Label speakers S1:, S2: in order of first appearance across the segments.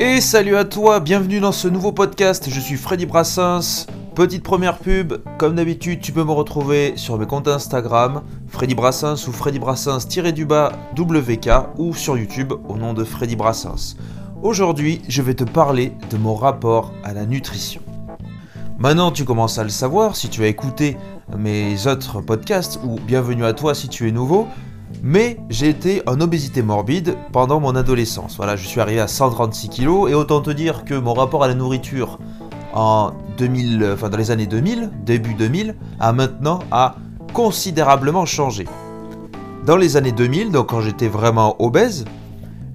S1: Et salut à toi, bienvenue dans ce nouveau podcast, je suis Freddy Brassens. Petite première pub, comme d'habitude tu peux me retrouver sur mes comptes Instagram, Freddy Brassens ou Freddy Brassens-du-bas WK ou sur YouTube au nom de Freddy Brassens. Aujourd'hui je vais te parler de mon rapport à la nutrition. Maintenant tu commences à le savoir si tu as écouté mes autres podcasts ou bienvenue à toi si tu es nouveau, mais j'ai été en obésité morbide pendant mon adolescence. Voilà, je suis arrivé à 136 kg et autant te dire que mon rapport à la nourriture en 2000, enfin dans les années 2000, début 2000, a maintenant a considérablement changé. Dans les années 2000, donc quand j'étais vraiment obèse,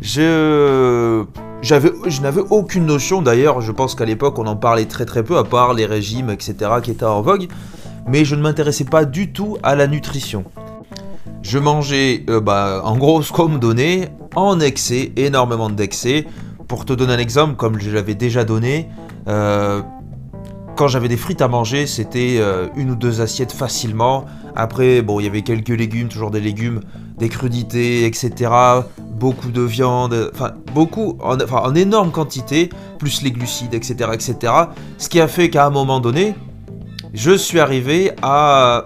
S1: je je n'avais aucune notion d'ailleurs, je pense qu'à l'époque on en parlait très très peu, à part les régimes, etc., qui étaient en vogue, mais je ne m'intéressais pas du tout à la nutrition. Je mangeais euh, bah, en gros ce qu'on en excès, énormément d'excès. Pour te donner un exemple, comme je l'avais déjà donné, euh, quand j'avais des frites à manger, c'était euh, une ou deux assiettes facilement. Après, bon, il y avait quelques légumes, toujours des légumes, des crudités, etc. Beaucoup de viande, enfin beaucoup, en, enfin, en énorme quantité, plus les glucides, etc., etc. Ce qui a fait qu'à un moment donné, je suis arrivé à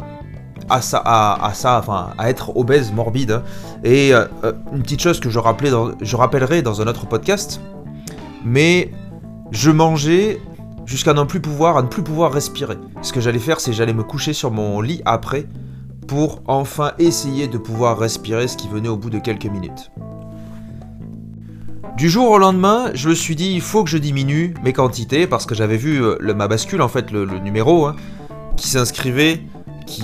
S1: à ça, à, ça, enfin, à être obèse, morbide. Et euh, euh, une petite chose que je, rappellerai dans un autre podcast, mais je mangeais jusqu'à ne plus pouvoir, à ne plus pouvoir respirer. Ce que j'allais faire, c'est j'allais me coucher sur mon lit après pour enfin essayer de pouvoir respirer, ce qui venait au bout de quelques minutes. Du jour au lendemain, je me suis dit il faut que je diminue mes quantités parce que j'avais vu euh, le, ma bascule en fait le, numéro hein, qui s'inscrivait, qui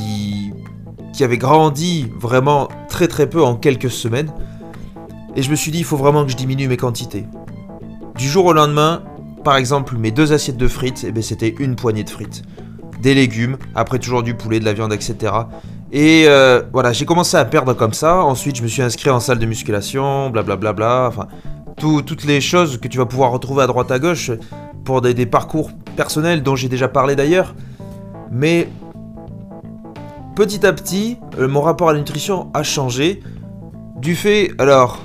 S1: qui avait grandi vraiment très très peu en quelques semaines. Et je me suis dit, il faut vraiment que je diminue mes quantités. Du jour au lendemain, par exemple, mes deux assiettes de frites, eh ben, c'était une poignée de frites. Des légumes, après toujours du poulet, de la viande, etc. Et euh, voilà, j'ai commencé à perdre comme ça. Ensuite, je me suis inscrit en salle de musculation, blablabla. Bla bla bla, enfin, toutes les choses que tu vas pouvoir retrouver à droite à gauche pour des, des parcours personnels dont j'ai déjà parlé d'ailleurs. Mais petit à petit, euh, mon rapport à la nutrition a changé. Du fait, alors,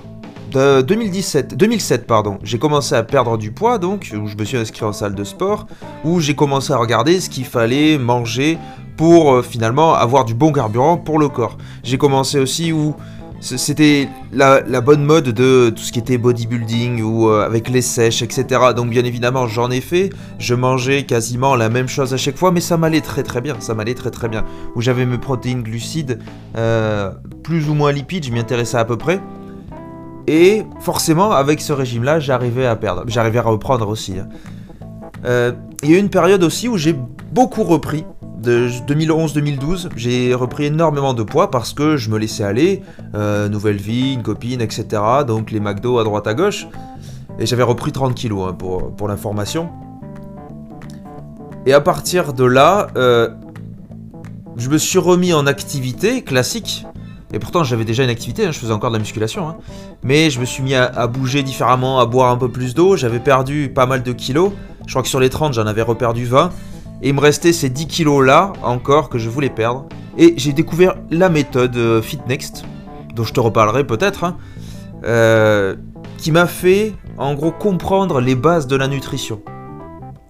S1: de 2017, 2007, pardon, j'ai commencé à perdre du poids, donc, où je me suis inscrit en salle de sport, où j'ai commencé à regarder ce qu'il fallait manger pour euh, finalement avoir du bon carburant pour le corps. J'ai commencé aussi où c'était la, bonne mode de tout ce qui était bodybuilding ou euh, avec les sèches, etc. Donc bien évidemment j'en ai fait, je mangeais quasiment la même chose à chaque fois, mais ça m'allait très très bien, ça m'allait très très bien. Où j'avais mes protéines glucides, euh, plus ou moins lipides, je m'y intéressais à peu près. Et forcément avec ce régime-là j'arrivais à perdre, j'arrivais à reprendre aussi. Hein. Euh, il y a eu une période aussi où j'ai beaucoup repris, de 2011-2012, j'ai repris énormément de poids parce que je me laissais aller, euh, nouvelle vie, une copine, etc. Donc les McDo à droite à gauche. Et j'avais repris 30 kilos hein, pour, pour l'information. Et à partir de là, euh, je me suis remis en activité classique. Et pourtant j'avais déjà une activité, hein, je faisais encore de la musculation. Hein. Mais je me suis mis à, à bouger différemment, à boire un peu plus d'eau. J'avais perdu pas mal de kilos. Je crois que sur les 30, j'en avais reperdu 20. Et il me restait ces 10 kilos là encore que je voulais perdre. Et j'ai découvert la méthode euh, FitNext, dont je te reparlerai peut-être, hein, euh, qui m'a fait en gros comprendre les bases de la nutrition.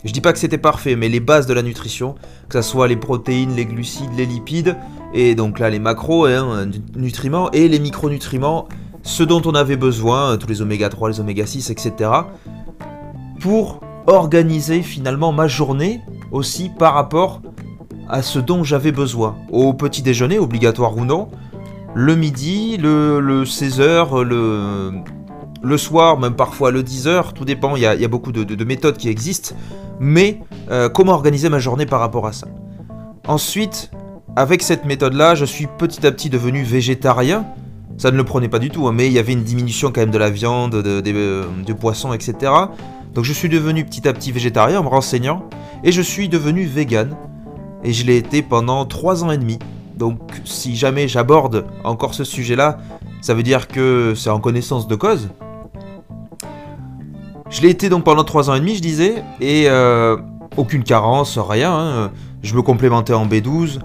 S1: Je dis pas que c'était parfait, mais les bases de la nutrition, que ce soit les protéines, les glucides, les lipides, et donc là les macros, hein, nutriments, et les micronutriments, ce dont on avait besoin, tous les oméga 3, les oméga 6, etc. Pour organiser finalement ma journée aussi par rapport à ce dont j'avais besoin. Au petit déjeuner, obligatoire ou non, le midi, le, 16h, le, soir, même parfois le 10h, tout dépend, il y a, beaucoup de, méthodes qui existent, mais euh, comment organiser ma journée par rapport à ça? Ensuite, avec cette méthode-là, je suis petit à petit devenu végétarien. Ça ne le prenait pas du tout, hein, mais il y avait une diminution quand même de la viande, de, de poissons, etc. Donc je suis devenu petit à petit végétarien en me renseignant et je suis devenu vegan et je l'ai été pendant 3 ans et demi. Donc si jamais j'aborde encore ce sujet-là, ça veut dire que c'est en connaissance de cause. Je l'ai été donc pendant 3 ans et demi, je disais, et euh, aucune carence, rien. Hein. Je me complémentais en B12.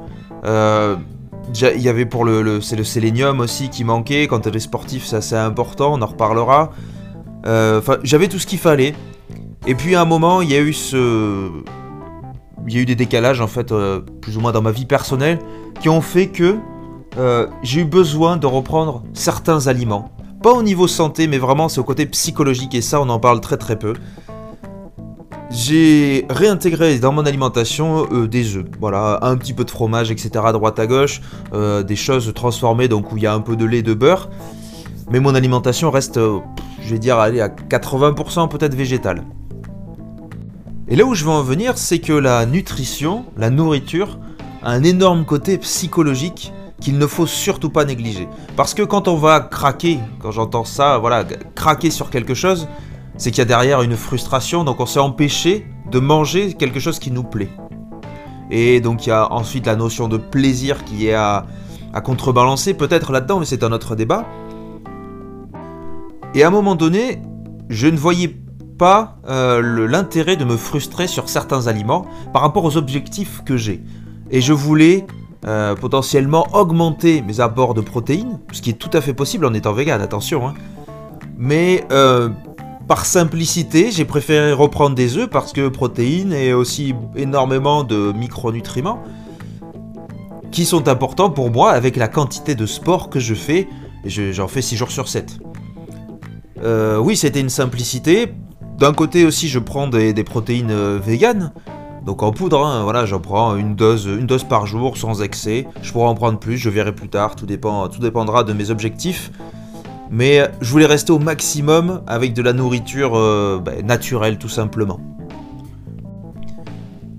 S1: Euh, il y avait pour le, c'est le sélénium aussi qui manquait. Quand est sportif, c'est assez important, on en reparlera. Euh, enfin, j'avais tout ce qu'il fallait. Et puis à un moment, il y a eu ce, il y a eu des décalages en fait, euh, plus ou moins dans ma vie personnelle, qui ont fait que euh, j'ai eu besoin de reprendre certains aliments. Pas au niveau santé, mais vraiment c'est au côté psychologique et ça on en parle très très peu. J'ai réintégré dans mon alimentation euh, des œufs, voilà, un petit peu de fromage, etc. à droite à gauche, des choses transformées donc où il y a un peu de lait, de beurre. Mais mon alimentation reste, je vais dire, à 80% peut-être végétale. Et là où je veux en venir, c'est que la nutrition, la nourriture, a un énorme côté psychologique qu'il ne faut surtout pas négliger. Parce que quand on va craquer, quand j'entends ça, voilà, craquer sur quelque chose, c'est qu'il y a derrière une frustration, donc on s'est empêché de manger quelque chose qui nous plaît. Et donc il y a ensuite la notion de plaisir qui est à, contrebalancer peut-être là-dedans, mais c'est un autre débat. Et à un moment donné, je ne voyais pas euh, l'intérêt de me frustrer sur certains aliments par rapport aux objectifs que j'ai. Et je voulais euh, potentiellement augmenter mes apports de protéines, ce qui est tout à fait possible en étant vegan, attention. Hein. Mais euh, par simplicité, j'ai préféré reprendre des œufs parce que protéines et aussi énormément de micronutriments qui sont importants pour moi avec la quantité de sport que je fais. J'en fais 6 jours sur 7. oui, c'était une simplicité. D'un côté aussi, je prends des, protéines euh, véganes. Donc en poudre, hein, voilà, j'en prends une dose, par jour sans excès. Je pourrais en prendre plus, je verrai plus tard, tout, dépend, tout dépendra de mes objectifs. Mais je voulais rester au maximum avec de la nourriture euh, ben, naturelle tout simplement.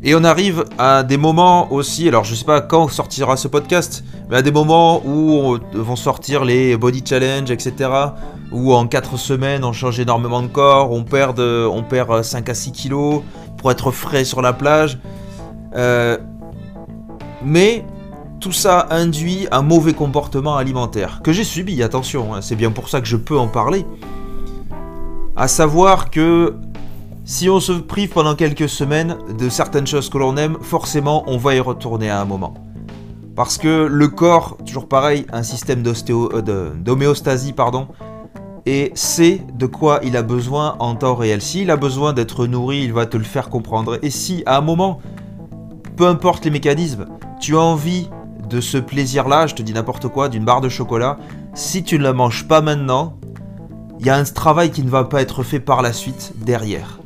S1: Et on arrive à des moments aussi, alors je sais pas quand sortira ce podcast, mais à des moments où vont sortir les body challenge, etc. Où en 4 semaines on change énormément de corps, on perd, on perd 5 à 6 kilos pour être frais sur la plage. Euh, mais tout ça induit un mauvais comportement alimentaire, que j'ai subi, attention, hein, c'est bien pour ça que je peux en parler. À savoir que si on se prive pendant quelques semaines de certaines choses que l'on aime, forcément on va y retourner à un moment. Parce que le corps, toujours pareil, un système euh, d'homéostasie, pardon, et sait de quoi il a besoin en temps réel. S'il a besoin d'être nourri, il va te le faire comprendre. Et si à un moment, peu importe les mécanismes, tu as envie de ce plaisir-là, je te dis n'importe quoi, d'une barre de chocolat, si tu ne la manges pas maintenant, il y a un travail qui ne va pas être fait par la suite derrière.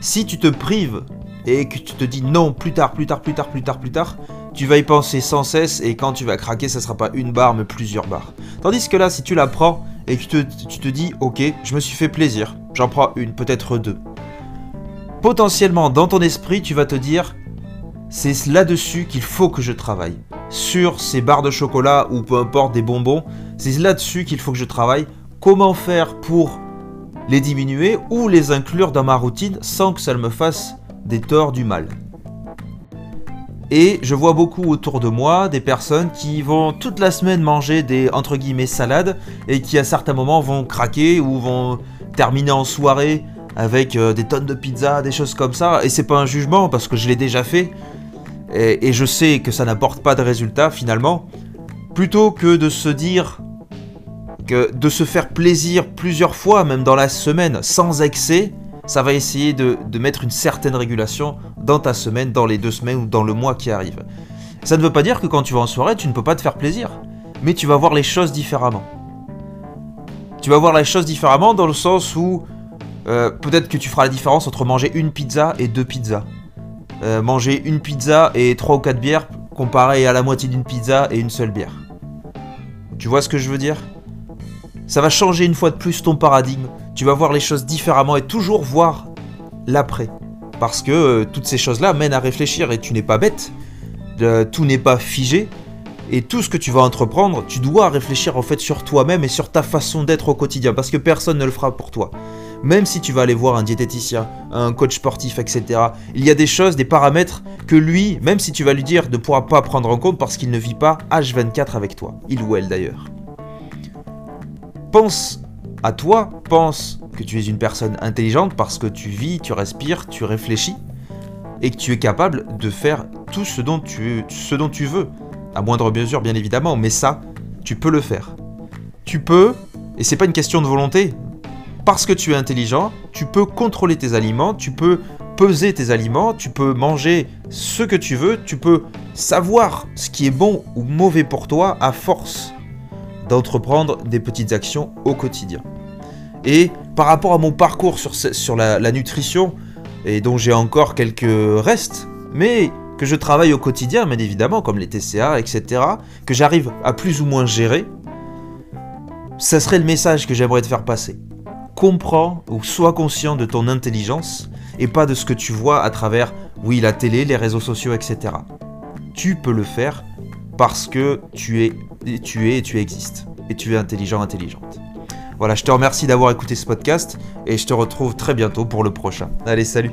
S1: Si tu te prives et que tu te dis non, plus tard, plus tard, plus tard, plus tard, plus tard, tu vas y penser sans cesse et quand tu vas craquer, ça sera pas une barre mais plusieurs barres. Tandis que là, si tu la prends et que tu te, dis ok, je me suis fait plaisir, j'en prends une, peut-être deux. Potentiellement, dans ton esprit, tu vas te dire c'est là-dessus qu'il faut que je travaille. Sur ces barres de chocolat ou peu importe des bonbons, c'est là-dessus qu'il faut que je travaille. Comment faire pour les diminuer ou les inclure dans ma routine sans que ça me fasse des torts du mal? Et je vois beaucoup autour de moi des personnes qui vont toute la semaine manger des entre guillemets salades et qui à certains moments vont craquer ou vont terminer en soirée avec euh, des tonnes de pizza, des choses comme ça. Et c'est pas un jugement parce que je l'ai déjà fait et, je sais que ça n'apporte pas de résultat finalement. Plutôt que de se dire de se faire plaisir plusieurs fois, même dans la semaine, sans excès, ça va essayer de, mettre une certaine régulation dans ta semaine, dans les deux semaines ou dans le mois qui arrive. Ça ne veut pas dire que quand tu vas en soirée, tu ne peux pas te faire plaisir, mais tu vas voir les choses différemment. Tu vas voir les choses différemment dans le sens où euh, peut-être que tu feras la différence entre manger une pizza et deux pizzas. Euh, manger une pizza et trois ou quatre bières comparé à la moitié d'une pizza et une seule bière. Tu vois ce que je veux dire? Ça va changer une fois de plus ton paradigme. Tu vas voir les choses différemment et toujours voir l'après. Parce que euh, toutes ces choses-là mènent à réfléchir et tu n'es pas bête. tout n'est pas figé. Et tout ce que tu vas entreprendre, tu dois réfléchir en fait sur toi-même et sur ta façon d'être au quotidien. Parce que personne ne le fera pour toi. Même si tu vas aller voir un diététicien, un coach sportif, etc. Il y a des choses, des paramètres que lui, même si tu vas lui dire, ne pourra pas prendre en compte parce qu'il ne vit pas H24 avec toi. Il ou elle d'ailleurs pense à toi, pense que tu es une personne intelligente parce que tu vis, tu respires, tu réfléchis et que tu es capable de faire tout ce dont tu, ce dont tu veux. À moindre mesure, bien évidemment, mais ça, tu peux le faire. Tu peux, et c'est pas une question de volonté. parce que tu es intelligent, tu peux contrôler tes aliments, tu peux peser tes aliments, tu peux manger ce que tu veux, tu peux savoir ce qui est bon ou mauvais pour toi à force d'entreprendre des petites actions au quotidien. Et par rapport à mon parcours sur, sur la, la nutrition, et dont j'ai encore quelques restes, mais que je travaille au quotidien, bien évidemment, comme les TCA, etc., que j'arrive à plus ou moins gérer, ça serait le message que j'aimerais te faire passer. Comprends ou sois conscient de ton intelligence et pas de ce que tu vois à travers, oui, la télé, les réseaux sociaux, etc. Tu peux le faire parce que tu es, tu es et tu existes. Et tu es intelligent, intelligente. Voilà, je te remercie d'avoir écouté ce podcast et je te retrouve très bientôt pour le prochain. Allez, salut